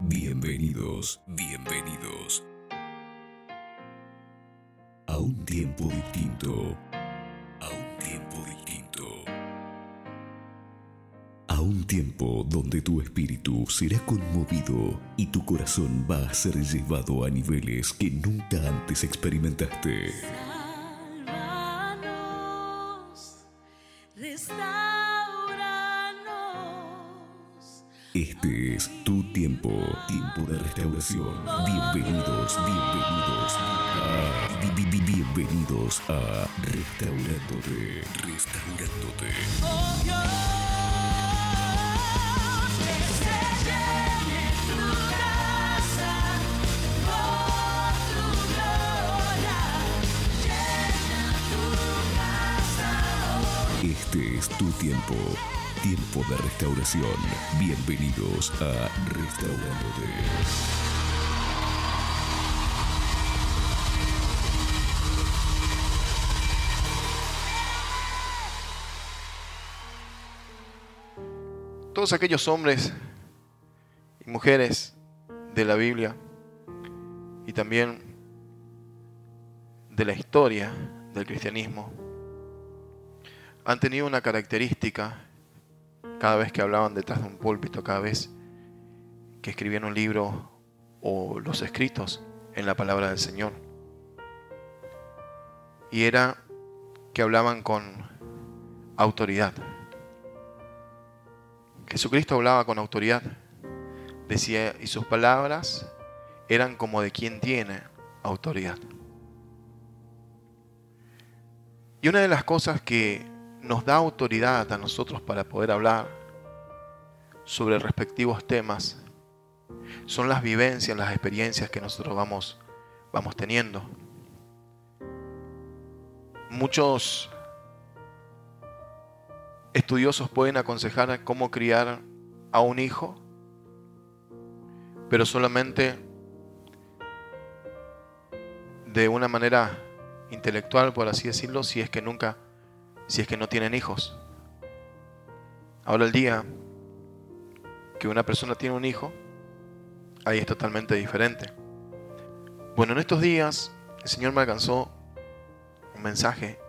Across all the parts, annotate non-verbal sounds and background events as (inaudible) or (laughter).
Bienvenidos, bienvenidos a un tiempo distinto, a un tiempo distinto, a un tiempo donde tu espíritu será conmovido y tu corazón va a ser llevado a niveles que nunca antes experimentaste. Este es tu tiempo, tiempo de restauración. Bienvenidos, bienvenidos a, bi- bi- bi- bienvenidos a Restaurándote, Restaurándote. Este es tu tiempo, tiempo de restauración. Bienvenidos a Restaurándote. todos aquellos hombres y mujeres de la Biblia y también de la historia del cristianismo han tenido una característica cada vez que hablaban detrás de un púlpito, cada vez que escribían un libro o los escritos en la palabra del Señor. Y era que hablaban con autoridad. Jesucristo hablaba con autoridad. Decía, y sus palabras eran como de quien tiene autoridad. Y una de las cosas que nos da autoridad a nosotros para poder hablar sobre respectivos temas son las vivencias, las experiencias que nosotros vamos, vamos teniendo. Muchos estudiosos pueden aconsejar cómo criar a un hijo, pero solamente de una manera intelectual, por así decirlo, si es que nunca, si es que no tienen hijos. Ahora el día que una persona tiene un hijo, ahí es totalmente diferente. Bueno, en estos días el Señor me alcanzó un mensaje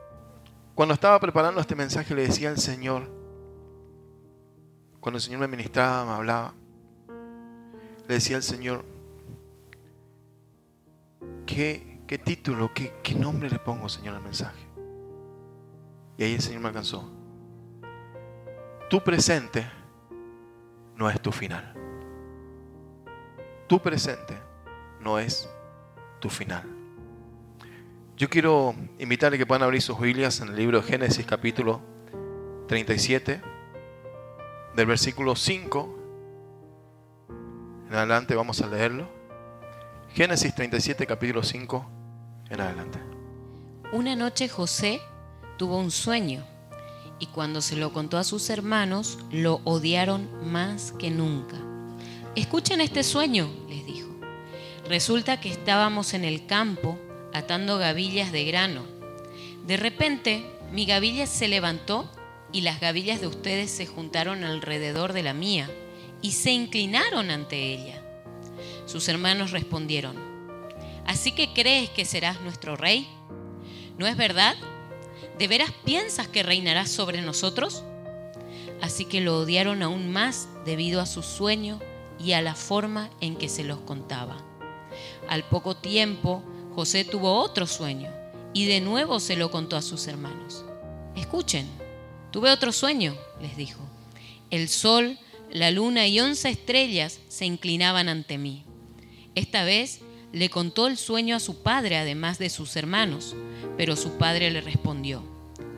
cuando estaba preparando este mensaje le decía al Señor, cuando el Señor me ministraba, me hablaba, le decía al Señor, ¿qué, qué título, qué, qué nombre le pongo, Señor, al mensaje? Y ahí el Señor me alcanzó. Tu presente no es tu final. Tu presente no es tu final. Yo quiero invitarle que puedan abrir sus Biblias en el libro de Génesis capítulo 37, del versículo 5 en adelante vamos a leerlo. Génesis 37, capítulo 5 en adelante. Una noche José tuvo un sueño y cuando se lo contó a sus hermanos lo odiaron más que nunca. Escuchen este sueño, les dijo. Resulta que estábamos en el campo atando gavillas de grano. De repente mi gavilla se levantó y las gavillas de ustedes se juntaron alrededor de la mía y se inclinaron ante ella. Sus hermanos respondieron, ¿así que crees que serás nuestro rey? ¿No es verdad? ¿De veras piensas que reinarás sobre nosotros? Así que lo odiaron aún más debido a su sueño y a la forma en que se los contaba. Al poco tiempo, José tuvo otro sueño y de nuevo se lo contó a sus hermanos. Escuchen, tuve otro sueño, les dijo. El sol, la luna y once estrellas se inclinaban ante mí. Esta vez le contó el sueño a su padre, además de sus hermanos, pero su padre le respondió,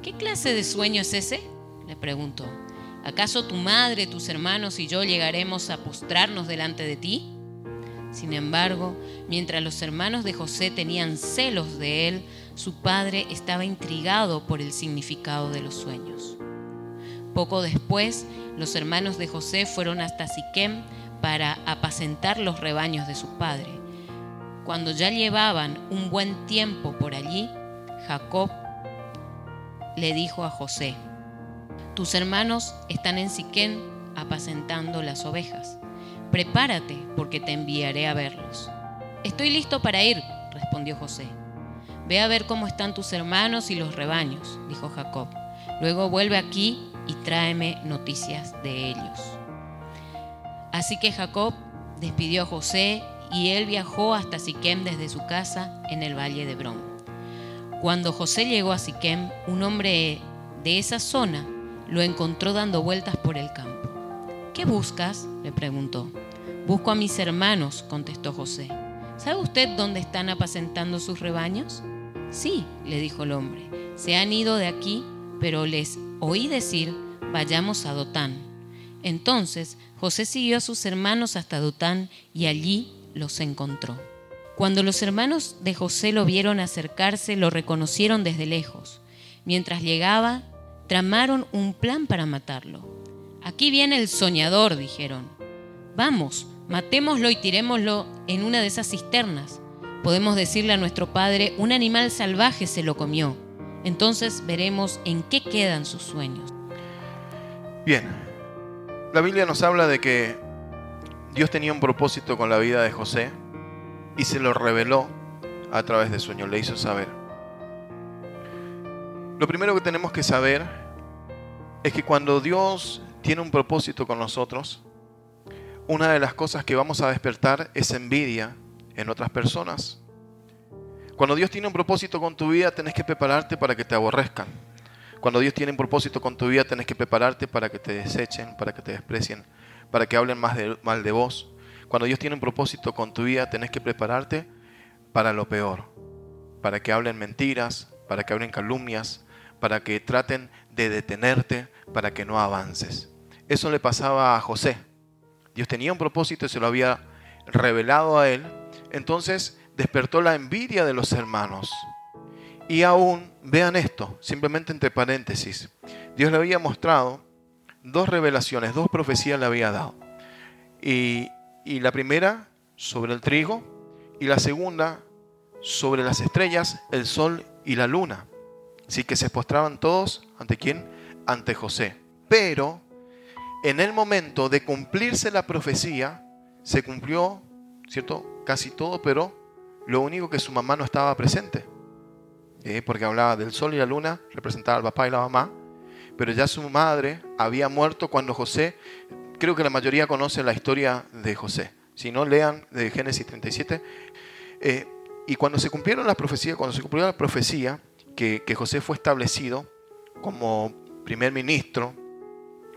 ¿qué clase de sueño es ese? le preguntó. ¿Acaso tu madre, tus hermanos y yo llegaremos a postrarnos delante de ti? Sin embargo, mientras los hermanos de José tenían celos de él, su padre estaba intrigado por el significado de los sueños. Poco después, los hermanos de José fueron hasta Siquem para apacentar los rebaños de su padre. Cuando ya llevaban un buen tiempo por allí, Jacob le dijo a José, tus hermanos están en Siquén apacentando las ovejas. prepárate, porque te enviaré a verlos. Estoy listo para ir, respondió José. Ve a ver cómo están tus hermanos y los rebaños, dijo Jacob. Luego vuelve aquí y tráeme noticias de ellos. Así que Jacob despidió a José y él viajó hasta Siquem desde su casa en el valle de Hebrón. Cuando José llegó a Siquem, un hombre de esa zona lo encontró dando vueltas por el campo. ¿Qué buscas? le preguntó. Busco a mis hermanos, contestó José. ¿Sabe usted dónde están apacentando sus rebaños? Sí, le dijo el hombre. Se han ido de aquí, pero les oí decir, vayamos a Dotán. Entonces José siguió a sus hermanos hasta Dotán y allí los encontró. Cuando los hermanos de José lo vieron acercarse, lo reconocieron desde lejos. Mientras llegaba, tramaron un plan para matarlo. Aquí viene el soñador, dijeron. Vamos, matémoslo y tirémoslo en una de esas cisternas. Podemos decirle a nuestro padre, un animal salvaje se lo comió. Entonces veremos en qué quedan sus sueños. Bien, la Biblia nos habla de que Dios tenía un propósito con la vida de José y se lo reveló a través de sueños, le hizo saber. Lo primero que tenemos que saber es que cuando Dios tiene un propósito con nosotros, una de las cosas que vamos a despertar es envidia en otras personas. Cuando Dios tiene un propósito con tu vida, tenés que prepararte para que te aborrezcan. Cuando Dios tiene un propósito con tu vida, tenés que prepararte para que te desechen, para que te desprecien, para que hablen más mal de vos. Cuando Dios tiene un propósito con tu vida, tenés que prepararte para lo peor, para que hablen mentiras, para que hablen calumnias, para que traten de detenerte, para que no avances. Eso le pasaba a José. Dios tenía un propósito y se lo había revelado a él. Entonces despertó la envidia de los hermanos. Y aún, vean esto, simplemente entre paréntesis, Dios le había mostrado dos revelaciones, dos profecías le había dado. Y, y la primera sobre el trigo y la segunda sobre las estrellas, el sol y la luna. Así que se postraban todos ante quién? Ante José. Pero en el momento de cumplirse la profecía, se cumplió, ¿cierto? Casi todo, pero lo único que su mamá no estaba presente. Eh, porque hablaba del sol y la luna, representaba al papá y la mamá, pero ya su madre había muerto cuando José, creo que la mayoría conoce la historia de José. Si no, lean de Génesis 37. Eh, y cuando se cumplieron las profecías, cuando se cumplió la profecía, que, que José fue establecido como primer ministro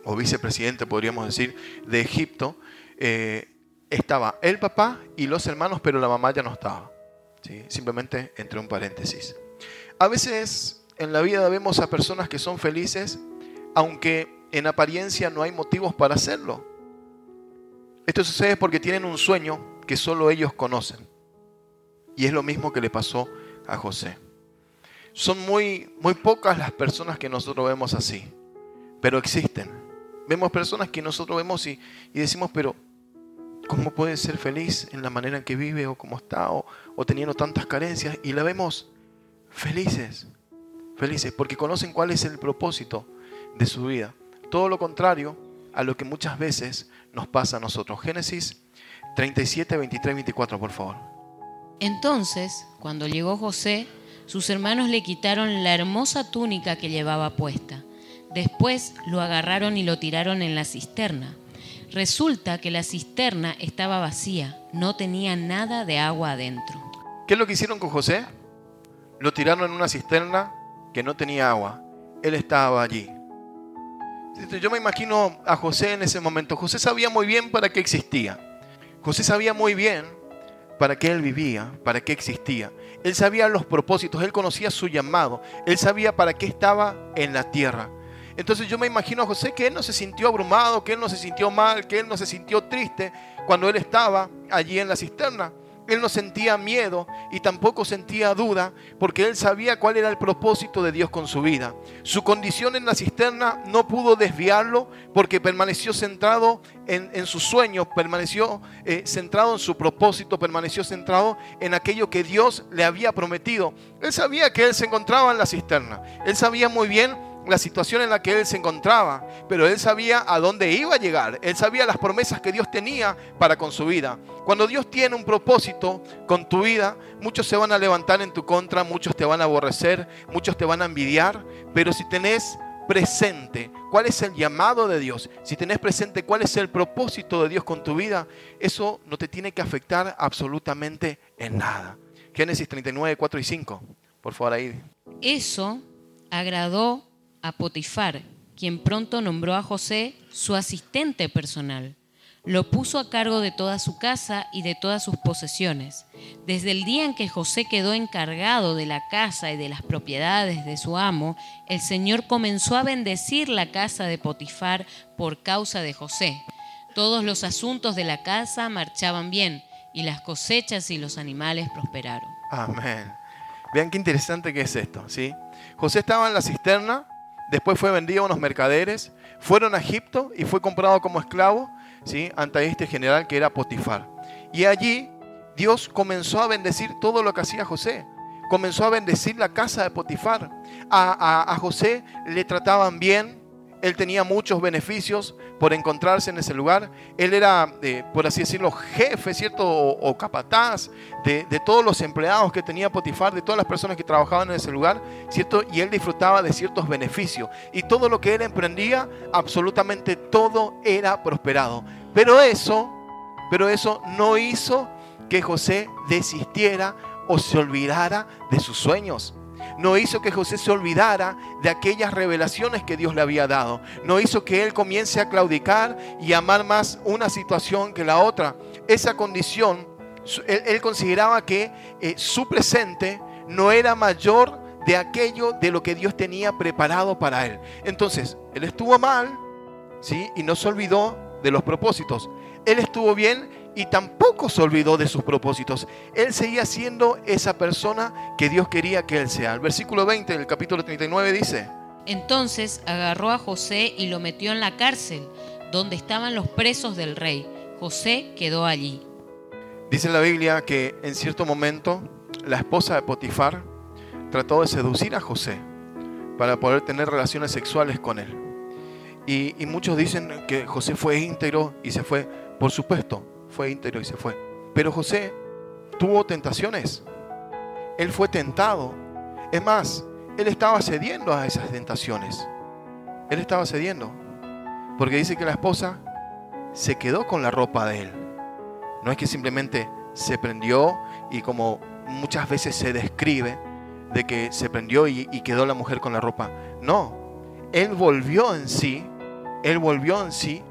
o vicepresidente, podríamos decir, de Egipto, eh, estaba el papá y los hermanos, pero la mamá ya no estaba. ¿sí? Simplemente entre un paréntesis. A veces en la vida vemos a personas que son felices, aunque en apariencia no hay motivos para hacerlo. Esto sucede porque tienen un sueño que solo ellos conocen. Y es lo mismo que le pasó a José. Son muy, muy pocas las personas que nosotros vemos así, pero existen. Vemos personas que nosotros vemos y, y decimos, pero ¿cómo puede ser feliz en la manera en que vive o cómo está o, o teniendo tantas carencias? Y la vemos felices, felices, porque conocen cuál es el propósito de su vida. Todo lo contrario a lo que muchas veces nos pasa a nosotros. Génesis 37, 23, 24, por favor. Entonces, cuando llegó José, sus hermanos le quitaron la hermosa túnica que llevaba puesta. Después lo agarraron y lo tiraron en la cisterna. Resulta que la cisterna estaba vacía, no tenía nada de agua adentro. ¿Qué es lo que hicieron con José? Lo tiraron en una cisterna que no tenía agua. Él estaba allí. Yo me imagino a José en ese momento. José sabía muy bien para qué existía. José sabía muy bien para qué él vivía, para qué existía. Él sabía los propósitos, él conocía su llamado, él sabía para qué estaba en la tierra. Entonces yo me imagino a José que él no se sintió abrumado, que él no se sintió mal, que él no se sintió triste cuando él estaba allí en la cisterna. Él no sentía miedo y tampoco sentía duda porque él sabía cuál era el propósito de Dios con su vida. Su condición en la cisterna no pudo desviarlo porque permaneció centrado en, en su sueño, permaneció eh, centrado en su propósito, permaneció centrado en aquello que Dios le había prometido. Él sabía que él se encontraba en la cisterna. Él sabía muy bien la situación en la que él se encontraba, pero él sabía a dónde iba a llegar. Él sabía las promesas que Dios tenía para con su vida. Cuando Dios tiene un propósito con tu vida, muchos se van a levantar en tu contra, muchos te van a aborrecer, muchos te van a envidiar, pero si tenés presente cuál es el llamado de Dios, si tenés presente cuál es el propósito de Dios con tu vida, eso no te tiene que afectar absolutamente en nada. Génesis 39, 4 y 5. Por favor, ahí. Eso agradó a Potifar, quien pronto nombró a José su asistente personal. Lo puso a cargo de toda su casa y de todas sus posesiones. Desde el día en que José quedó encargado de la casa y de las propiedades de su amo, el Señor comenzó a bendecir la casa de Potifar por causa de José. Todos los asuntos de la casa marchaban bien y las cosechas y los animales prosperaron. Amén. Vean qué interesante que es esto, ¿sí? José estaba en la cisterna, después fue vendido a unos mercaderes, fueron a Egipto y fue comprado como esclavo, ¿sí? Ante este general que era Potifar. Y allí Dios comenzó a bendecir todo lo que hacía José. Comenzó a bendecir la casa de Potifar. A, a- José le trataban bien. Él tenía muchos beneficios por encontrarse en ese lugar. Él era, eh, por así decirlo, jefe, ¿cierto? O, capataz de, de todos los empleados que tenía Potifar, de todas las personas que trabajaban en ese lugar, ¿cierto? Y él disfrutaba de ciertos beneficios. Y todo lo que él emprendía, absolutamente todo era prosperado. Pero eso, pero eso no hizo que José desistiera o se olvidara de sus sueños. No hizo que José se olvidara de aquellas revelaciones que Dios le había dado. No hizo que él comience a claudicar y amar más una situación que la otra. Esa condición, él consideraba que eh, su presente no era mayor de aquello de lo que Dios tenía preparado para él. Entonces, él estuvo mal, ¿sí? Y no se olvidó de los propósitos. Él estuvo bien y tampoco se olvidó de sus propósitos. Él seguía siendo esa persona que Dios quería que él sea. El versículo 20 del capítulo 39 dice, Entonces agarró a José y lo metió en la cárcel, donde estaban los presos del rey. José quedó allí. dice la Biblia que en cierto momento la esposa de Potifar trató de seducir a José para poder tener relaciones sexuales con él. Y, y muchos dicen que José fue íntegro y se fue. Por supuesto, fue íntegro y se fue. Pero José tuvo tentaciones. Él fue tentado. Es más, él estaba cediendo a esas tentaciones. Él estaba cediendo. Porque dice que la esposa se quedó con la ropa de él. No es que simplemente se prendió y como muchas veces se describe de que se prendió y, y quedó la mujer con la ropa. No, él volvió en sí, él volvió en sí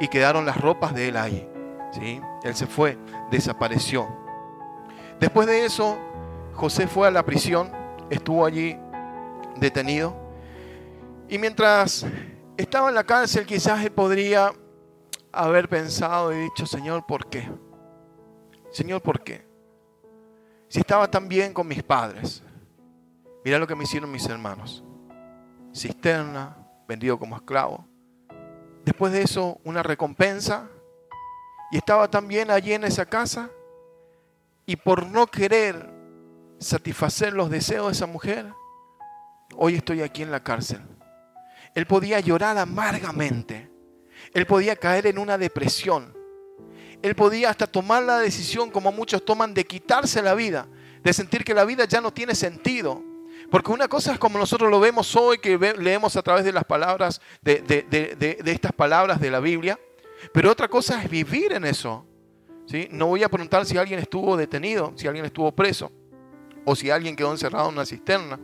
y quedaron las ropas de él ahí. ¿Sí? Él se fue, desapareció. Después de eso, José fue a la prisión, estuvo allí detenido. Y mientras estaba en la cárcel, quizás él podría haber pensado y dicho, Señor, ¿por qué? Señor, ¿por qué? Si estaba tan bien con mis padres, mira lo que me hicieron mis hermanos. Cisterna, vendido como esclavo. Después de eso, una recompensa. Y estaba tan bien allí en esa casa. Y por no querer satisfacer los deseos de esa mujer, hoy estoy aquí en la cárcel. Él podía llorar amargamente. Él podía caer en una depresión. Él podía hasta tomar la decisión, como muchos toman, de quitarse la vida, de sentir que la vida ya no tiene sentido. Porque una cosa es como nosotros lo vemos hoy, que leemos a través de las palabras, de- de estas palabras de la Biblia, pero otra cosa es vivir en eso. ¿sí? No voy a preguntar si alguien estuvo detenido, si alguien estuvo preso, o si alguien quedó encerrado en una cisterna.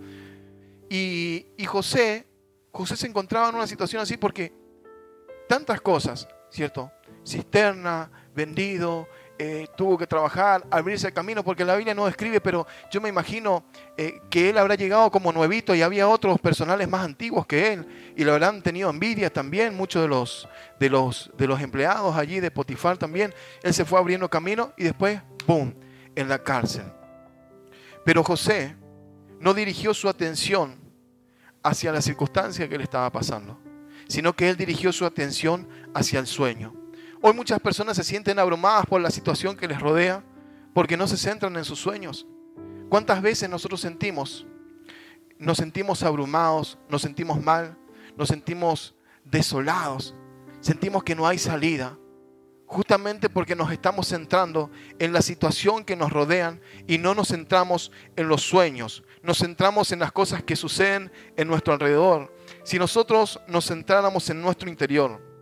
Y, y José, José se encontraba en una situación así porque tantas cosas, ¿cierto? Cisterna, vendido, eh, tuvo que trabajar, abrirse el camino, porque la Biblia no describe, pero yo me imagino eh, que él habrá llegado como nuevito y había otros personales más antiguos que él y le habrán tenido envidia también, muchos de los, de los, de los empleados allí de Potifar también. Él se fue abriendo camino y después, ¡boom!, en la cárcel. Pero José no dirigió su atención hacia la circunstancia que le estaba pasando, sino que él dirigió su atención hacia el sueño. Hoy muchas personas se sienten abrumadas por la situación que les rodea porque no se centran en sus sueños. ¿Cuántas veces nosotros sentimos nos sentimos abrumados, nos sentimos mal, nos sentimos desolados, sentimos que no hay salida, justamente porque nos estamos centrando en la situación que nos rodean y no nos centramos en los sueños, nos centramos en las cosas que suceden en nuestro alrededor. Si nosotros nos centráramos en nuestro interior,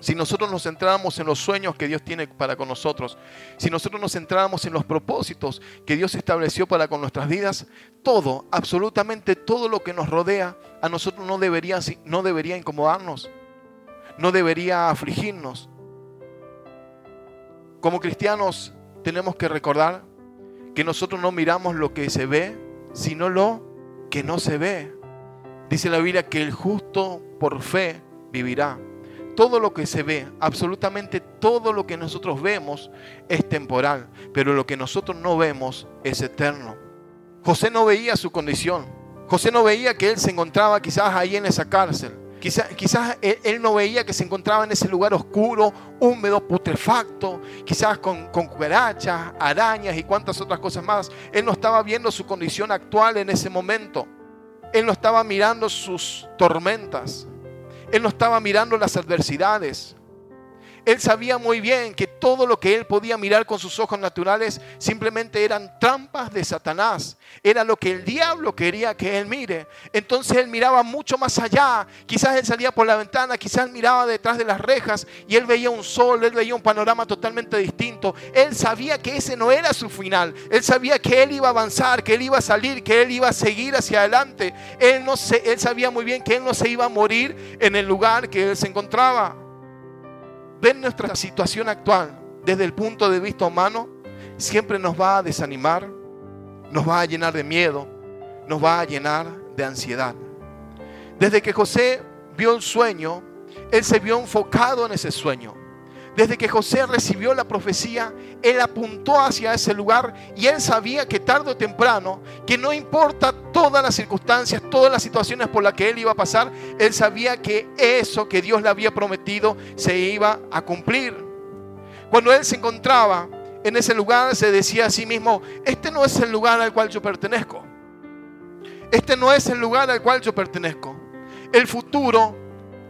si nosotros nos centráramos en los sueños que Dios tiene para con nosotros, si nosotros nos centráramos en los propósitos que Dios estableció para con nuestras vidas, todo, absolutamente todo lo que nos rodea, a nosotros no debería, no debería incomodarnos, no debería afligirnos. Como cristianos tenemos que recordar que nosotros no miramos lo que se ve, sino lo que no se ve. Dice la Biblia que el justo por fe vivirá todo lo que se ve, absolutamente todo lo que nosotros vemos es temporal, pero lo que nosotros no vemos es eterno. José no veía su condición. José no veía que él se encontraba quizás ahí en esa cárcel. Quizás, quizás él, no veía que se encontraba en ese lugar oscuro, húmedo, putrefacto, quizás con, con cucarachas, arañas y cuantas otras cosas más. Él no estaba viendo su condición actual en ese momento. Él no estaba mirando sus tormentas. Él no estaba mirando las adversidades. Él sabía muy bien que todo lo que él podía mirar con sus ojos naturales simplemente eran trampas de Satanás. Era lo que el diablo quería que él mire. Entonces él miraba mucho más allá. Quizás él salía por la ventana, quizás miraba detrás de las rejas y él veía un sol, él veía un panorama totalmente distinto. Él sabía que ese no era su final. Él sabía que él iba a avanzar, que él iba a salir, que él iba a seguir hacia adelante. Él, no se, él sabía muy bien que él no se iba a morir en el lugar que él se encontraba ver nuestra situación actual desde el punto de vista humano siempre nos va a desanimar, nos va a llenar de miedo, nos va a llenar de ansiedad. Desde que José vio el sueño, él se vio enfocado en ese sueño. Desde que José recibió la profecía, él apuntó hacia ese lugar y él sabía que tarde o temprano, que no importa todas las circunstancias, todas las situaciones por las que él iba a pasar, él sabía que eso que Dios le había prometido se iba a cumplir. Cuando él se encontraba en ese lugar, se decía a sí mismo, este no es el lugar al cual yo pertenezco. Este no es el lugar al cual yo pertenezco. El futuro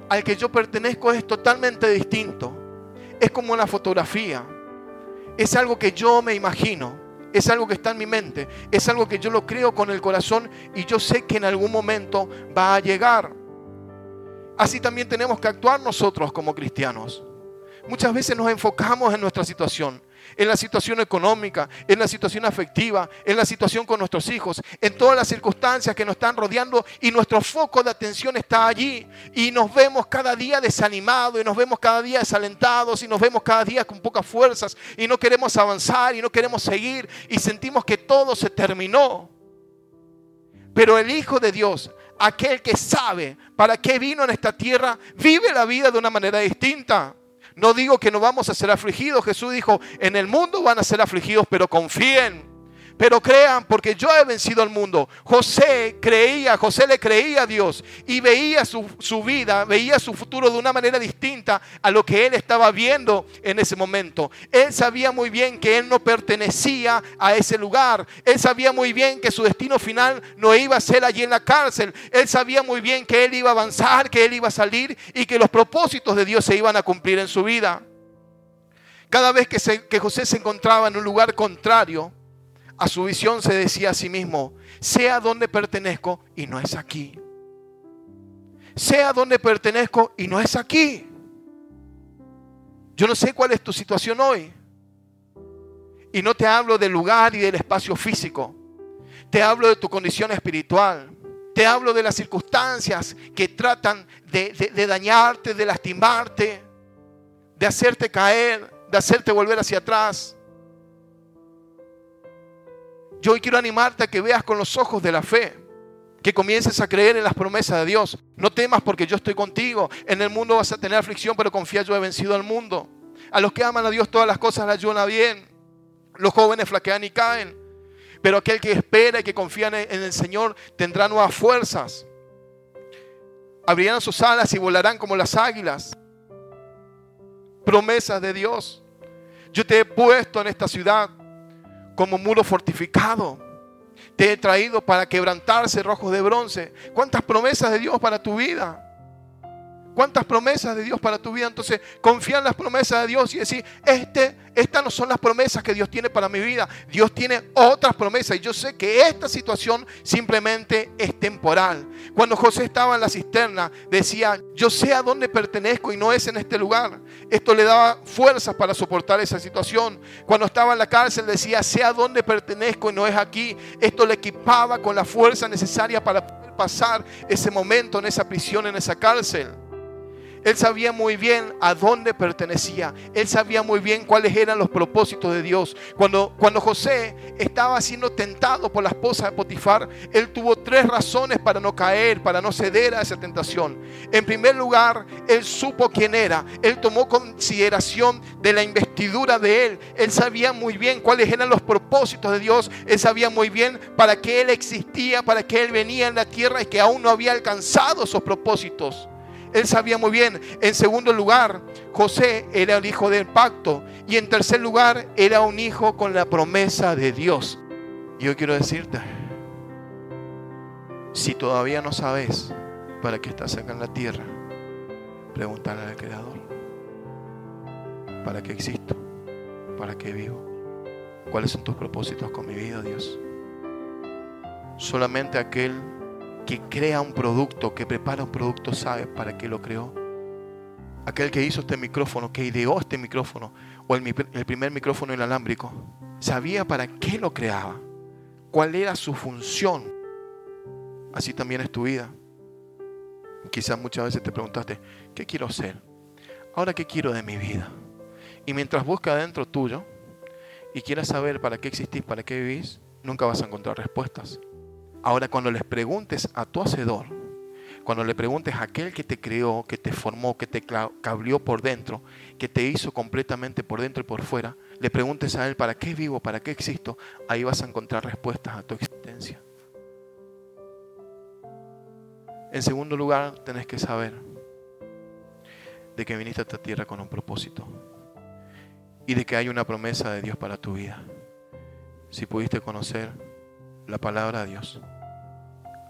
al que yo pertenezco es totalmente distinto es como una fotografía. Es algo que yo me imagino. Es algo que está en mi mente. Es algo que yo lo creo con el corazón y yo sé que en algún momento va a llegar. Así también tenemos que actuar nosotros como cristianos. Muchas veces nos enfocamos en nuestra situación, en la situación económica, en la situación afectiva, en la situación con nuestros hijos, en todas las circunstancias que nos están rodeando y nuestro foco de atención está allí. Y nos vemos cada día desanimados y nos vemos cada día desalentados y nos vemos cada día con pocas fuerzas y no queremos avanzar y no queremos seguir y sentimos que todo se terminó. Pero el Hijo de Dios, aquel que sabe para qué vino en esta tierra, vive la vida de una manera distinta. No digo que no vamos a ser afligidos. Jesús dijo, en el mundo van a ser afligidos, pero confíen. Pero crean, porque yo he vencido al mundo. José creía, José le creía a Dios y veía su, su, vida, veía su futuro de una manera distinta a lo que él estaba viendo en ese momento. Él sabía muy bien que él no pertenecía a ese lugar. Él sabía muy bien que su destino final no iba a ser allí en la cárcel. Él sabía muy bien que él iba a avanzar, que él iba a salir y que los propósitos de Dios se iban a cumplir en su vida. Cada vez que, se, que José se encontraba en un lugar contrario, a su visión se decía a sí mismo, sea donde pertenezco y no es aquí. Sea donde pertenezco y no es aquí. Yo no sé cuál es tu situación hoy. Y no te hablo del lugar y del espacio físico. Te hablo de tu condición espiritual. Te hablo de las circunstancias que tratan de, dañarte, de lastimarte, de hacerte caer, de hacerte volver hacia atrás. Yo hoy quiero animarte a que veas con los ojos de la fe, que comiences a creer en las promesas de Dios. No temas porque yo estoy contigo. En el mundo vas a tener aflicción, pero confía, yo he vencido al mundo. A los que aman a Dios todas las cosas las ayudan bien. Los jóvenes flaquean y caen. Pero aquel que espera y que confía en el Señor tendrá nuevas fuerzas. Abrirán sus alas y volarán como las águilas. Promesas de Dios. Yo te he puesto en esta ciudad como muro fortificado. Te he traído para quebrantar cerrojos de bronce. ¿Cuántas promesas de Dios para tu vida? ¿Cuántas promesas de Dios para tu vida? Entonces, confía en las promesas de Dios y decir, este, estas no son las promesas que Dios tiene para mi vida. Dios tiene otras promesas y yo sé que esta situación simplemente es temporal. Cuando José estaba en la cisterna, decía, yo sé a dónde pertenezco y no es en este lugar. Esto le daba fuerzas para soportar esa situación. Cuando estaba en la cárcel, decía, sé a dónde pertenezco y no es aquí. Esto le equipaba con la fuerza necesaria para pasar ese momento en esa prisión, en esa cárcel. Él sabía muy bien a dónde pertenecía. Él sabía muy bien cuáles eran los propósitos de Dios. Cuando, cuando José estaba siendo tentado por la esposa de Potifar, él tuvo tres razones para no caer, para no ceder a esa tentación. En primer lugar, él supo quién era. Él tomó consideración de la investidura de él. Él sabía muy bien cuáles eran los propósitos de Dios. Él sabía muy bien para qué él existía, para qué él venía en la tierra y que aún no había alcanzado esos propósitos. Él sabía muy bien. En segundo lugar, José era el hijo del pacto. Y en tercer lugar, era un hijo con la promesa de Dios. Yo quiero decirte, si todavía no sabes para qué estás acá en la tierra, pregúntale al Creador. ¿Para qué existo? ¿Para qué vivo? ¿Cuáles son tus propósitos con mi vida, Dios? Solamente aquel que crea un producto, que prepara un producto, sabe para qué lo creó. Aquel que hizo este micrófono, que ideó este micrófono, o el, primer micrófono inalámbrico, sabía para qué lo creaba, cuál era su función. Así también es tu vida. Quizás muchas veces te preguntaste, ¿qué quiero ser? Ahora, ¿qué quiero de mi vida? Y mientras buscas dentro tuyo y quieras saber para qué existís, para qué vivís, nunca vas a encontrar respuestas. Ahora, cuando les preguntes a tu hacedor, cuando le preguntes a aquel que te creó, que te formó, que te cabrió por dentro, que te hizo completamente por dentro y por fuera, le preguntes a él para qué vivo, para qué existo, ahí vas a encontrar respuestas a tu existencia. En segundo lugar, tenés que saber de que viniste a esta tierra con un propósito y de que hay una promesa de Dios para tu vida. Si pudiste conocer la palabra de Dios,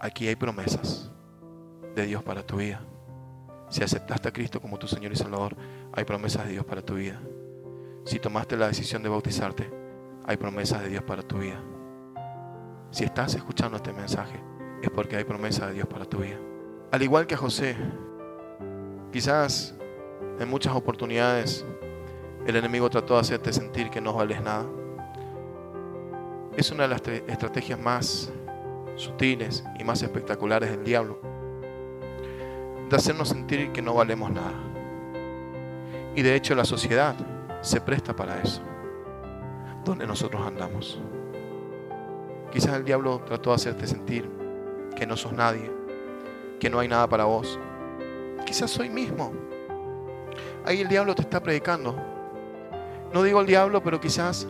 aquí hay promesas de Dios para tu vida. Si aceptaste a Cristo como tu Señor y Salvador, hay promesas de Dios para tu vida. Si tomaste la decisión de bautizarte, hay promesas de Dios para tu vida. Si estás escuchando este mensaje, es porque hay promesas de Dios para tu vida. Al igual que a José, quizás en muchas oportunidades el enemigo trató de hacerte sentir que no vales nada. Es una de las estrategias más sutiles y más espectaculares del diablo. De hacernos sentir que no valemos nada. Y de hecho la sociedad se presta para eso. Donde nosotros andamos. Quizás el diablo trató de hacerte sentir que no sos nadie, que no hay nada para vos. Quizás soy mismo. Ahí el diablo te está predicando. No digo el diablo, pero quizás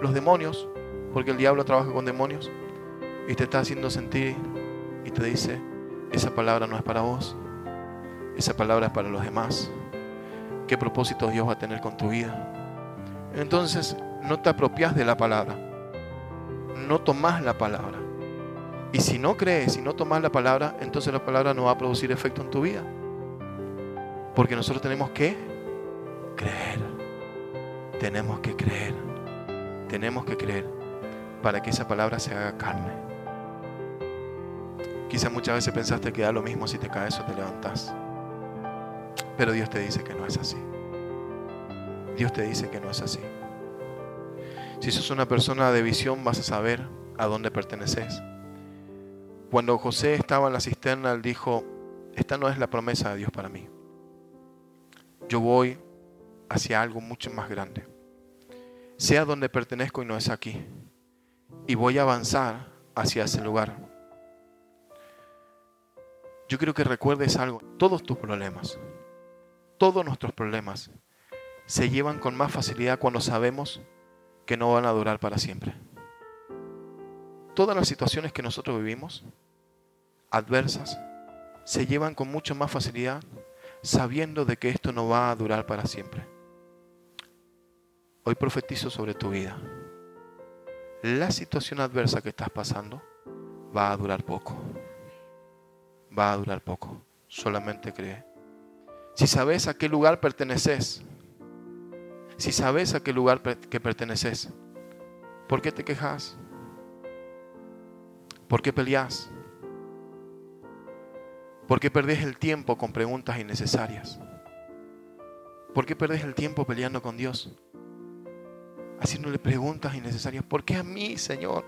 los demonios, porque el diablo trabaja con demonios, y te está haciendo sentir y te dice, esa palabra no es para vos, esa palabra es para los demás. ¿Qué propósitos Dios va a tener con tu vida? Entonces, no te apropias de la palabra, no tomas la palabra. Y si no crees y no tomas la palabra, entonces la palabra no va a producir efecto en tu vida. Porque nosotros tenemos que creer. Tenemos que creer. Tenemos que creer para que esa palabra se haga carne. Quizás muchas veces pensaste que da lo mismo si te caes o te levantas. Pero Dios te dice que no es así. Dios te dice que no es así. Si sos una persona de visión vas a saber a dónde perteneces. Cuando José estaba en la cisterna, él dijo, esta no es la promesa de Dios para mí. Yo voy hacia algo mucho más grande. Sea donde pertenezco y no es aquí. Y voy a avanzar hacia ese lugar. Yo quiero que recuerdes algo. Todos tus problemas, todos nuestros problemas, se llevan con más facilidad cuando sabemos que no van a durar para siempre. Todas las situaciones que nosotros vivimos, adversas, se llevan con mucho más facilidad sabiendo de que esto no va a durar para siempre. Hoy profetizo sobre tu vida. La situación adversa que estás pasando va a durar poco. Va a durar poco. Solamente cree. Si sabes a qué lugar perteneces, si sabes a qué lugar que perteneces, ¿por qué te quejas? ¿Por qué peleas? ¿Por qué perdés el tiempo con preguntas innecesarias? ¿Por qué perdés el tiempo peleando con Dios? Haciéndole preguntas innecesarias. ¿Por qué a mí, Señor?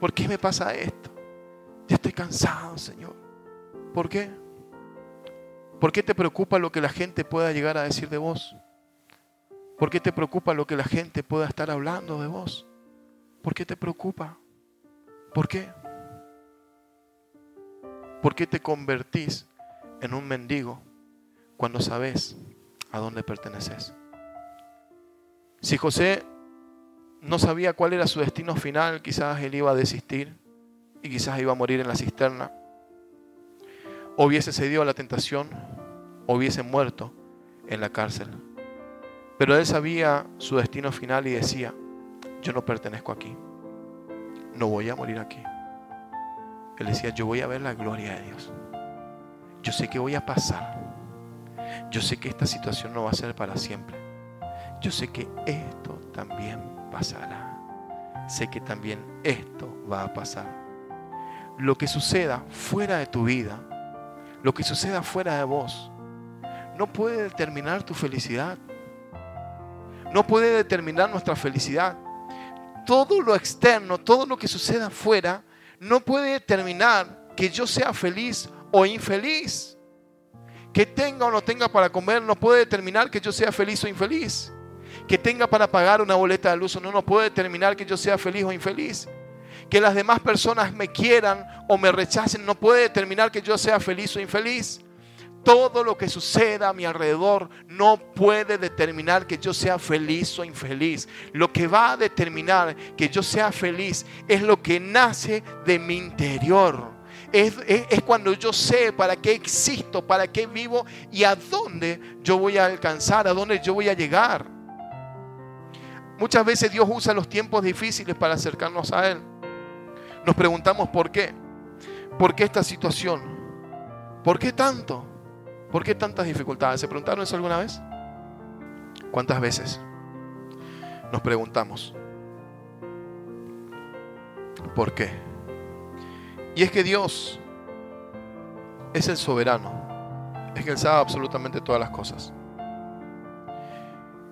¿Por qué me pasa esto? Ya estoy cansado, Señor. ¿Por qué? ¿Por qué te preocupa lo que la gente pueda llegar a decir de vos? ¿Por qué te preocupa lo que la gente pueda estar hablando de vos? ¿Por qué te preocupa? ¿Por qué? ¿Por qué te convertís en un mendigo cuando sabes a dónde perteneces? Si José no sabía cuál era su destino final, quizás él iba a desistir y quizás iba a morir en la cisterna. O hubiese cedido a la tentación, o hubiese muerto en la cárcel. Pero él sabía su destino final y decía, yo no pertenezco aquí, no voy a morir aquí. Él decía, yo voy a ver la gloria de Dios. Yo sé que voy a pasar. Yo sé que esta situación no va a ser para siempre. Yo sé que esto también pasará. Sé que también esto va a pasar. Lo que suceda fuera de tu vida, lo que suceda fuera de vos, no puede determinar tu felicidad. No puede determinar nuestra felicidad. Todo lo externo, todo lo que suceda afuera, no puede determinar que yo sea feliz o infeliz. Que tenga o no tenga para comer no puede determinar que yo sea feliz o infeliz. Que tenga para pagar una boleta de luz no, no puede determinar que yo sea feliz o infeliz. Que las demás personas me quieran o me rechacen no puede determinar que yo sea feliz o infeliz. Todo lo que suceda a mi alrededor no puede determinar que yo sea feliz o infeliz. Lo que va a determinar que yo sea feliz es lo que nace de mi interior. Es- es cuando yo sé para qué existo, para qué vivo y a dónde yo voy a alcanzar, a dónde yo voy a llegar. Muchas veces Dios usa los tiempos difíciles para acercarnos a Él. Nos preguntamos por qué. ¿Por qué esta situación? ¿Por qué tanto? ¿Por qué tantas dificultades? ¿Se preguntaron eso alguna vez? ¿Cuántas veces nos preguntamos? ¿Por qué? Y es que Dios es el soberano. Es que Él sabe absolutamente todas las cosas.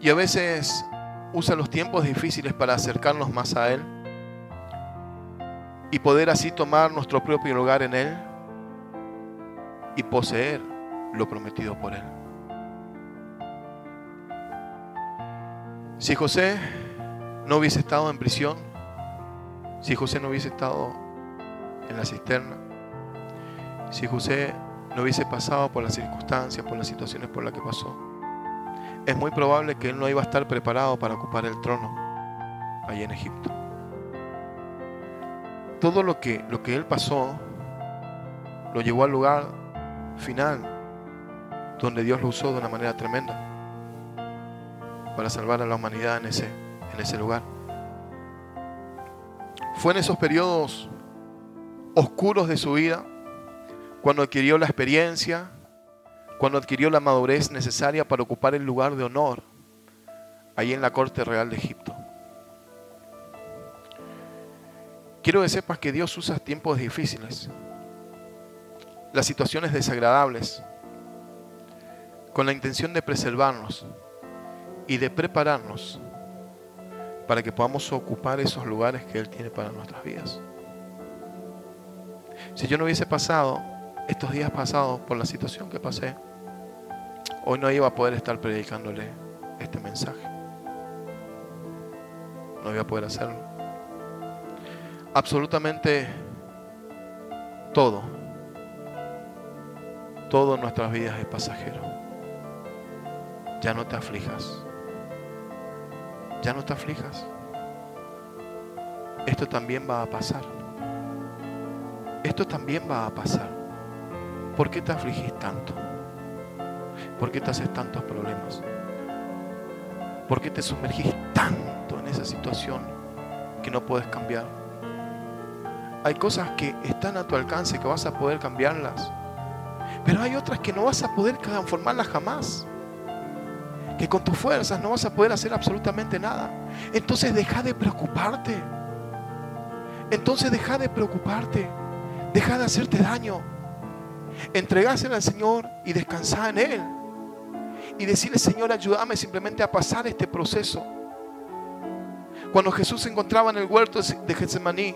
Y a veces usa los tiempos difíciles para acercarnos más a Él y poder así tomar nuestro propio lugar en Él y poseer lo prometido por Él. Si José no hubiese estado en prisión, si José no hubiese estado en la cisterna, si José no hubiese pasado por las circunstancias, por las situaciones por las que pasó, es muy probable que él no iba a estar preparado para ocupar el trono allí en Egipto. Todo lo que, lo que él pasó lo llevó al lugar final, donde Dios lo usó de una manera tremenda para salvar a la humanidad en ese, en ese lugar. Fue en esos periodos oscuros de su vida cuando adquirió la experiencia, cuando adquirió la madurez necesaria para ocupar el lugar de honor ahí en la corte real de Egipto. Quiero que sepas que Dios usa tiempos difíciles, las situaciones desagradables, con la intención de preservarnos y de prepararnos para que podamos ocupar esos lugares que Él tiene para nuestras vidas. Si yo no hubiese pasado estos días pasados por la situación que pasé, hoy no iba a poder estar predicándole este mensaje. No iba a poder hacerlo. Absolutamente todo, todo en nuestras vidas es pasajero. Ya no te aflijas. Ya no te aflijas. Esto también va a pasar. Esto también va a pasar. ¿Por qué te afligís tanto? ¿Por qué te haces tantos problemas? ¿Por qué te sumergís tanto en esa situación que no puedes cambiar. Hay cosas que están a tu alcance que vas a poder cambiarlas. Pero hay otras que no vas a poder transformarlas jamás. Que con tus fuerzas no vas a poder hacer absolutamente nada. Entonces deja de preocuparte. Entonces deja de preocuparte. Deja de hacerte daño. Entregásela al Señor y descansar en Él. Y decirle, Señor, ayúdame simplemente a pasar este proceso. Cuando Jesús se encontraba en el huerto de Getsemaní,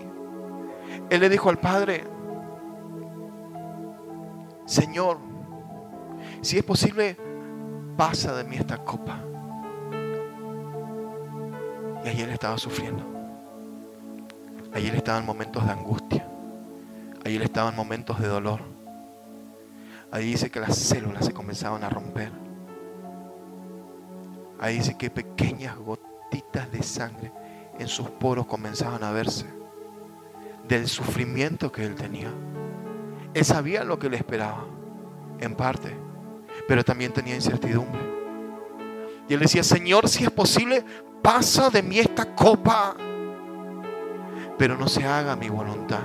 Él le dijo al Padre, Señor, si es posible, pasa de mí esta copa. Y ahí Él estaba sufriendo. Ahí Él estaba en momentos de angustia. Ahí Él estaba en momentos de dolor. Ahí dice que las células se comenzaban a romper. Ahí dice que pequeñas gotitas de sangre en sus poros comenzaban a verse del sufrimiento que él tenía. Él sabía lo que le esperaba, en parte, pero también tenía incertidumbre. Y él decía, Señor, si es posible, pasa de mí esta copa, pero no se haga mi voluntad,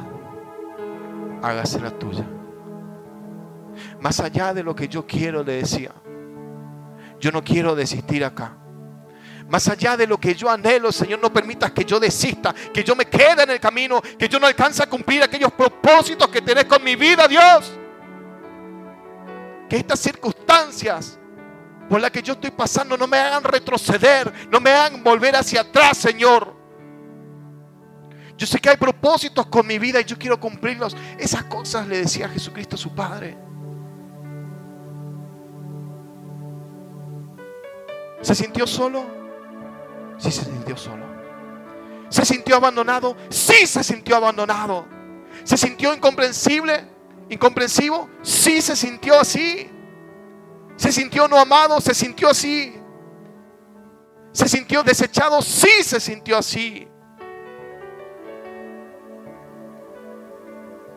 hágase la tuya. Más allá de lo que yo quiero, le decía, yo no quiero desistir acá. Más allá de lo que yo anhelo, Señor, no permitas que yo desista, que yo me quede en el camino, que yo no alcance a cumplir aquellos propósitos que tenés con mi vida, Dios. Que estas circunstancias por las que yo estoy pasando no me hagan retroceder, no me hagan volver hacia atrás, Señor. Yo sé que hay propósitos con mi vida y yo quiero cumplirlos. Esas cosas le decía Jesucristo a su Padre. ¿Se sintió solo? Sí se sintió solo. ¿Se sintió abandonado? Sí se sintió abandonado. ¿Se sintió incomprensible? ¿Incomprensivo? Sí se sintió así. ¿Se sintió no amado? Se sintió así. ¿Se sintió desechado? Sí se sintió así.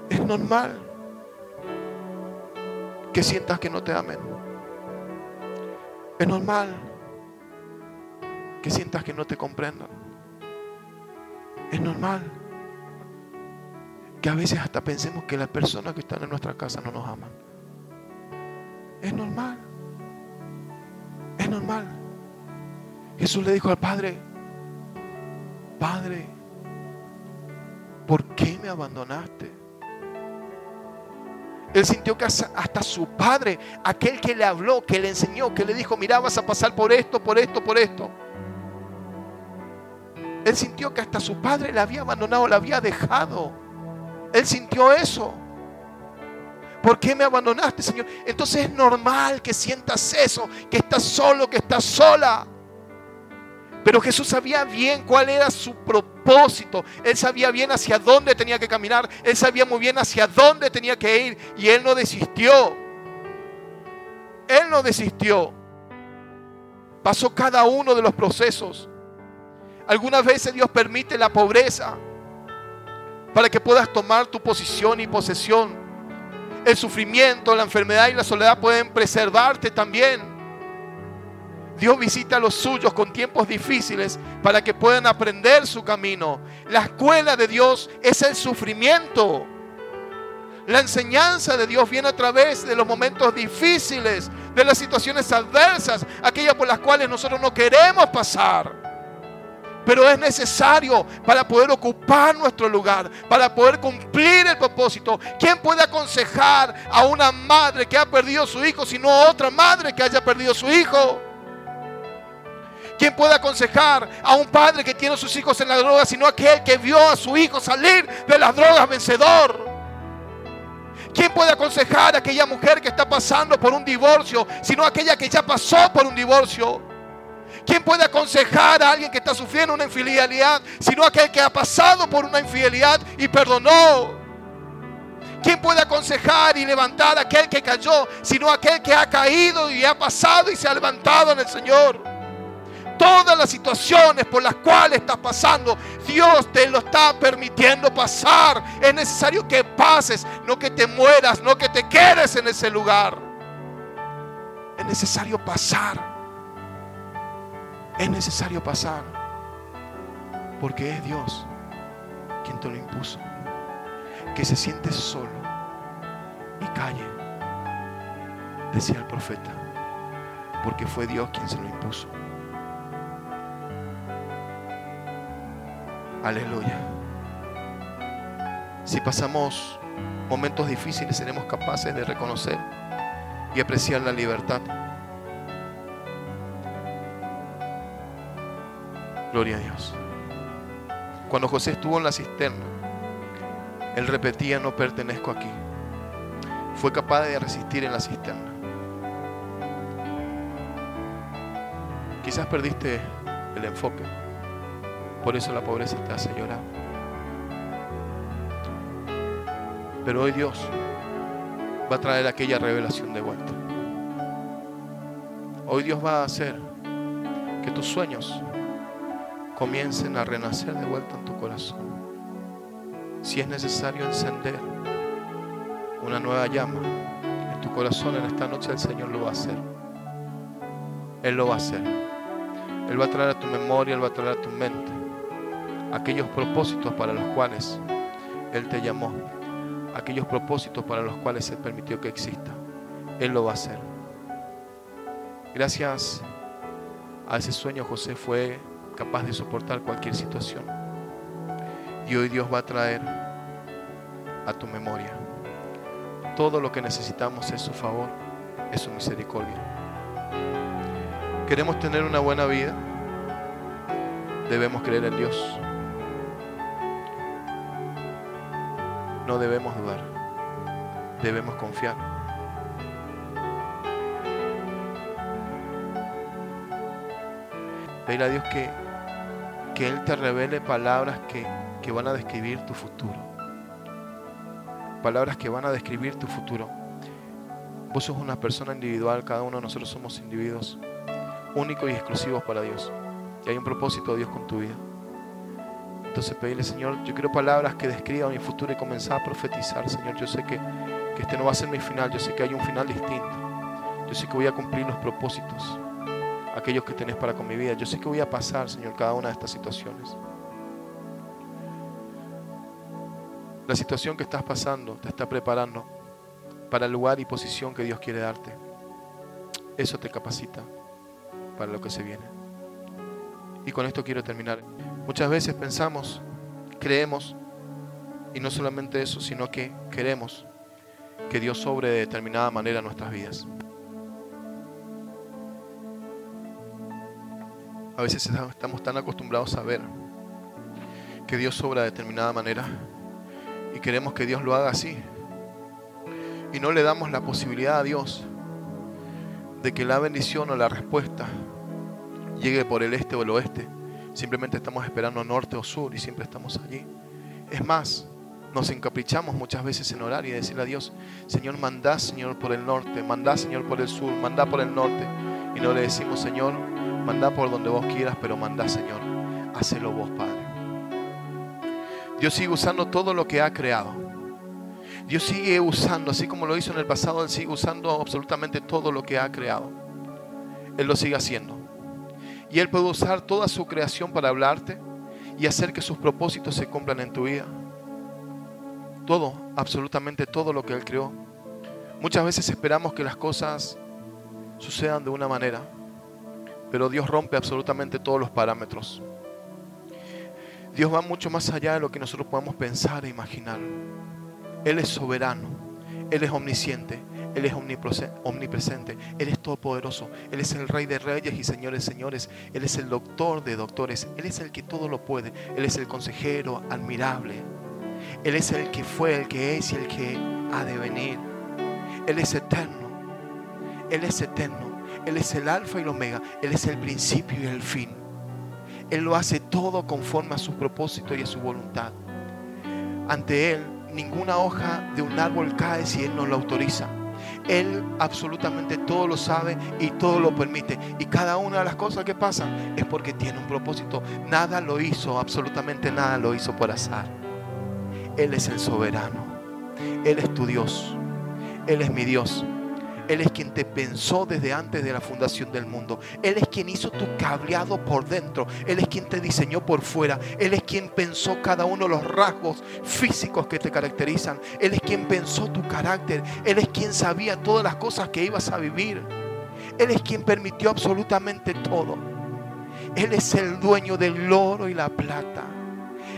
Es normal que sientas que no te amen. Es normal que sientas que no te comprendan. Es normal que a veces hasta pensemos que las personas que están en nuestra casa no nos aman. Es normal. Es normal. Jesús le dijo al Padre, Padre, ¿por qué me abandonaste? Él sintió que hasta su padre, aquel que le habló, que le enseñó, que le dijo, mira, vas a pasar por esto, por esto, por esto. Él sintió que hasta su padre le había abandonado, le había dejado. Él sintió eso. ¿Por qué me abandonaste, Señor? Entonces es normal que sientas eso, que estás solo, que estás sola. Pero Jesús sabía bien cuál era su propósito. Él sabía bien hacia dónde tenía que caminar. Él sabía muy bien hacia dónde tenía que ir. Y Él no desistió. Él no desistió. Pasó cada uno de los procesos. Algunas veces Dios permite la pobreza para que puedas tomar tu posición y posesión. El sufrimiento, la enfermedad y la soledad pueden preservarte también. Dios visita a los suyos con tiempos difíciles para que puedan aprender su camino. La escuela de Dios es el sufrimiento. La enseñanza de Dios viene a través de los momentos difíciles, de las situaciones adversas, aquellas por las cuales nosotros no queremos pasar. Pero es necesario para poder ocupar nuestro lugar, para poder cumplir el propósito. ¿Quién puede aconsejar a una madre que ha perdido su hijo, sino a otra madre que haya perdido su hijo? ¿Quién puede aconsejar a un padre que tiene a sus hijos en la droga, sino aquel que vio a su hijo salir de las drogas vencedor? ¿Quién puede aconsejar a aquella mujer que está pasando por un divorcio, sino aquella que ya pasó por un divorcio? ¿Quién puede aconsejar a alguien que está sufriendo una infidelidad, sino aquel que ha pasado por una infidelidad y perdonó? ¿Quién puede aconsejar y levantar a aquel que cayó, sino aquel que ha caído y ha pasado y se ha levantado en el Señor? Todas las situaciones por las cuales estás pasando, Dios te lo está permitiendo pasar. Es necesario que pases, no que te mueras, no que te quedes en ese lugar. Es necesario pasar. Es necesario pasar. Porque es Dios quien te lo impuso. Que se siente solo y calle, decía el profeta, porque fue Dios quien se lo impuso. Aleluya. Si pasamos momentos difíciles, seremos capaces de reconocer y apreciar la libertad. Gloria a Dios. Cuando José estuvo en la cisterna, él repetía, no pertenezco aquí. Fue capaz de resistir en la cisterna. Quizás perdiste el enfoque. Por eso la pobreza te hace llorar. Pero hoy Dios va a traer aquella revelación de vuelta. Hoy Dios va a hacer que tus sueños comiencen a renacer de vuelta en tu corazón. Si es necesario encender una nueva llama en tu corazón en esta noche, el Señor lo va a hacer. Él lo va a hacer. Él va a traer a tu memoria, Él va a traer a tu mente aquellos propósitos para los cuales Él te llamó, aquellos propósitos para los cuales Él permitió que exista. Él lo va a hacer. Gracias a ese sueño José fue capaz de soportar cualquier situación. Y hoy Dios va a traer a tu memoria. Todo lo que necesitamos es su favor, es su misericordia. Queremos tener una buena vida. Debemos creer en Dios. No debemos dudar. Debemos confiar. Pedir a Dios que, que Él te revele palabras que, que van a describir tu futuro. Palabras que van a describir tu futuro. Vos sos una persona individual, cada uno de nosotros somos individuos únicos y exclusivos para Dios. Y hay un propósito de Dios con tu vida. Entonces pedirle, Señor, yo quiero palabras que describan mi futuro y comenzar a profetizar, Señor. Yo sé que, que este no va a ser mi final, yo sé que hay un final distinto. Yo sé que voy a cumplir los propósitos, aquellos que tenés para con mi vida. Yo sé que voy a pasar, Señor, cada una de estas situaciones. La situación que estás pasando te está preparando para el lugar y posición que Dios quiere darte. Eso te capacita para lo que se viene. Y con esto quiero terminar. Muchas veces pensamos, creemos, y no solamente eso, sino que queremos que Dios sobre de determinada manera nuestras vidas. A veces estamos tan acostumbrados a ver que Dios sobra de determinada manera y queremos que Dios lo haga así. Y no le damos la posibilidad a Dios de que la bendición o la respuesta llegue por el este o el oeste. Simplemente estamos esperando norte o sur y siempre estamos allí. Es más, nos encaprichamos muchas veces en orar y decirle a Dios, Señor, mandá, Señor, por el norte, mandá, Señor, por el sur, mandá por el norte. Y no le decimos, Señor, mandá por donde vos quieras, pero mandá, Señor, hacelo vos, Padre. Dios sigue usando todo lo que ha creado. Dios sigue usando, así como lo hizo en el pasado, Él sigue usando absolutamente todo lo que ha creado. Él lo sigue haciendo. Y Él puede usar toda su creación para hablarte y hacer que sus propósitos se cumplan en tu vida. Todo, absolutamente todo lo que Él creó. Muchas veces esperamos que las cosas sucedan de una manera, pero Dios rompe absolutamente todos los parámetros. Dios va mucho más allá de lo que nosotros podamos pensar e imaginar. Él es soberano, Él es omnisciente, Él es omnipresente, Él es todopoderoso, Él es el Rey de Reyes y Señores, Señores, Él es el Doctor de Doctores, Él es el que todo lo puede, Él es el consejero admirable, Él es el que fue, el que es y el que ha de venir, Él es eterno, Él es eterno, Él es el Alfa y el Omega, Él es el principio y el fin. Él lo hace todo conforme a su propósito y a su voluntad. Ante Él, ninguna hoja de un árbol cae si Él no lo autoriza. Él absolutamente todo lo sabe y todo lo permite. Y cada una de las cosas que pasan es porque tiene un propósito. Nada lo hizo, absolutamente nada lo hizo por azar. Él es el soberano. Él es tu Dios. Él es mi Dios. Él es quien te pensó desde antes de la fundación del mundo. Él es quien hizo tu cableado por dentro. Él es quien te diseñó por fuera. Él es quien pensó cada uno de los rasgos físicos que te caracterizan. Él es quien pensó tu carácter. Él es quien sabía todas las cosas que ibas a vivir. Él es quien permitió absolutamente todo. Él es el dueño del oro y la plata.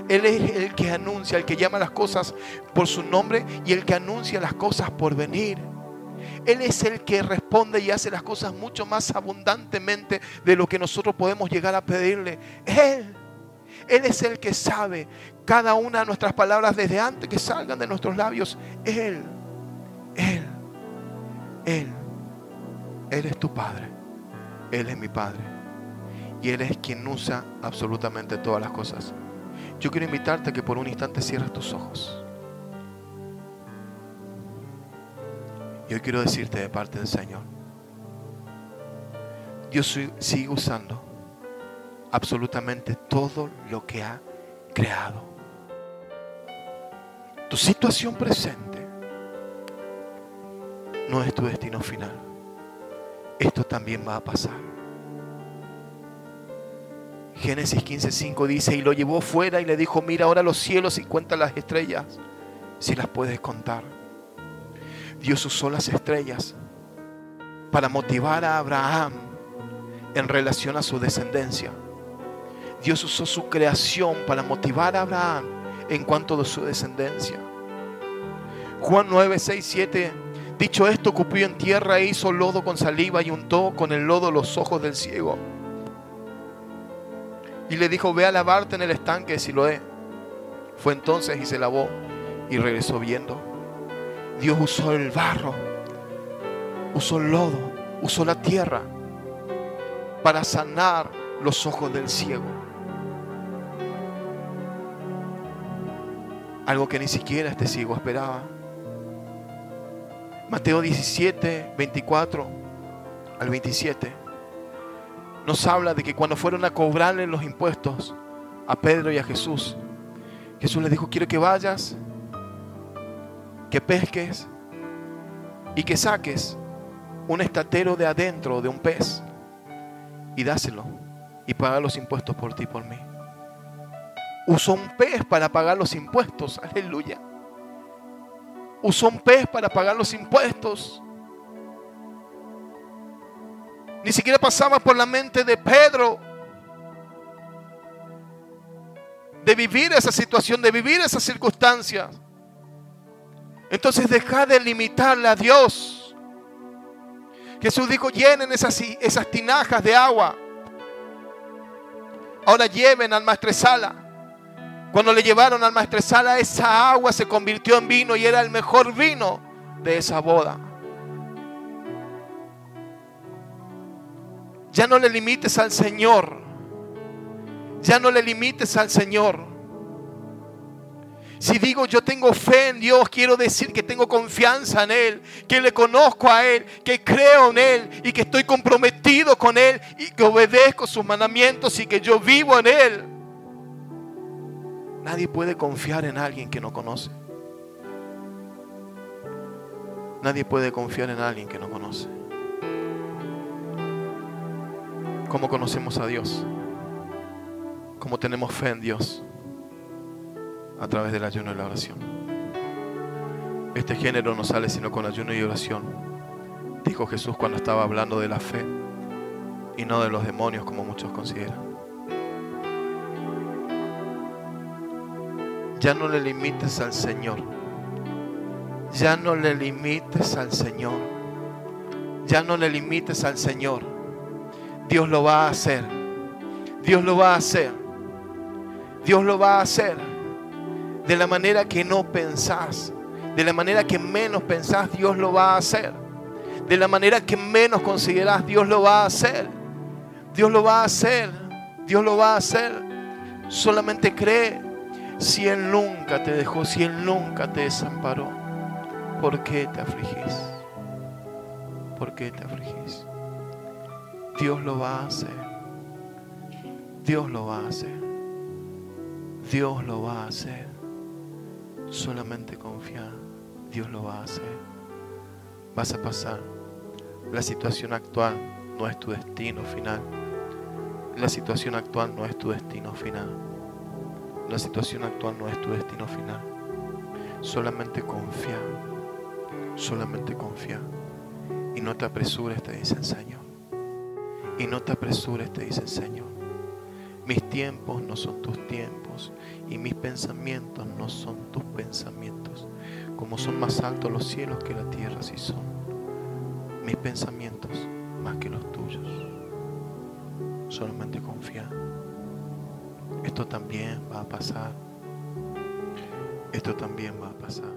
Él es el que anuncia, el que llama las cosas por su nombre y el que anuncia las cosas por venir. Él es el que responde y hace las cosas mucho más abundantemente de lo que nosotros podemos llegar a pedirle. Él, Él es el que sabe cada una de nuestras palabras desde antes que salgan de nuestros labios. Él, Él, Él, Él es tu Padre. Él es mi Padre. Y Él es quien usa absolutamente todas las cosas. Yo quiero invitarte a que por un instante cierres tus ojos. Y hoy quiero decirte de parte del Señor, Dios si- sigue usando absolutamente todo lo que ha creado. Tu situación presente no es tu destino final. Esto también va a pasar. Génesis 15:5 dice, y lo llevó fuera y le dijo, mira ahora los cielos y cuenta las estrellas, si las puedes contar. Dios usó las estrellas para motivar a Abraham en relación a su descendencia. Dios usó su creación para motivar a Abraham en cuanto a su descendencia. Juan 9, 6, 7. Dicho esto, cupió en tierra e hizo lodo con saliva y untó con el lodo los ojos del ciego. Y le dijo, ve a lavarte en el estanque de Siloé. Fue entonces y se lavó y regresó viendo. Dios usó el barro, usó el lodo, usó la tierra para sanar los ojos del ciego. Algo que ni siquiera este ciego esperaba. Mateo 17, 24 al 27 nos habla de que cuando fueron a cobrarle los impuestos a Pedro y a Jesús, Jesús les dijo, quiero que vayas, que pesques y que saques un estatero de adentro de un pez y dáselo y paga los impuestos por ti y por mí. Usó un pez para pagar los impuestos, (laughs) aleluya. Usó un pez para pagar los impuestos. Ni siquiera pasaba por la mente de Pedro de vivir esa situación, de vivir esas circunstancias. Entonces deja de limitarle a Dios. Jesús dijo, llenen esas, tinajas de agua. Ahora lleven al maestresala. Cuando le llevaron al maestresala, esa agua se convirtió en vino y era el mejor vino de esa boda. Ya no le limites al Señor. Ya no le limites al Señor. Si digo yo tengo fe en Dios, quiero decir que tengo confianza en Él, que le conozco a Él, que creo en Él y que estoy comprometido con Él y que obedezco sus mandamientos y que yo vivo en Él. Nadie puede confiar en alguien que no conoce. Nadie puede confiar en alguien que no conoce. ¿Cómo conocemos a Dios? ¿Cómo tenemos fe en Dios? A través del ayuno y la oración. Este género no sale sino con ayuno y oración. Dijo Jesús cuando estaba hablando de la fe y no de los demonios como muchos consideran. Ya no le limites al Señor. Ya no le limites al Señor. Ya no le limites al Señor. Dios lo va a hacer. Dios lo va a hacer. Dios lo va a hacer. De la manera que no pensás. De la manera que menos pensás, Dios lo va a hacer. De la manera que menos considerás, Dios lo va a hacer. Dios lo va a hacer. Dios lo va a hacer. Solamente cree. Si Él nunca te dejó, si Él nunca te desamparó, ¿por qué te afligís? ¿Por qué te afligís? Dios lo va a hacer. Dios lo va a hacer. Dios lo va a hacer. Solamente confía. Dios lo va a hacer. Vas a pasar La situación actual no es tu destino final. La situación actual no es tu destino final. La situación actual no es tu destino final. Solamente confía. Solamente confía. Y no te apresures, te dice Señor. Y no te apresures, te dice Señor. Mis tiempos no son tus tiempos y mis pensamientos no son tus pensamientos. Como son más altos los cielos que la tierra, si son mis pensamientos más que los tuyos. Solamente confía. Esto también va a pasar. Esto también va a pasar.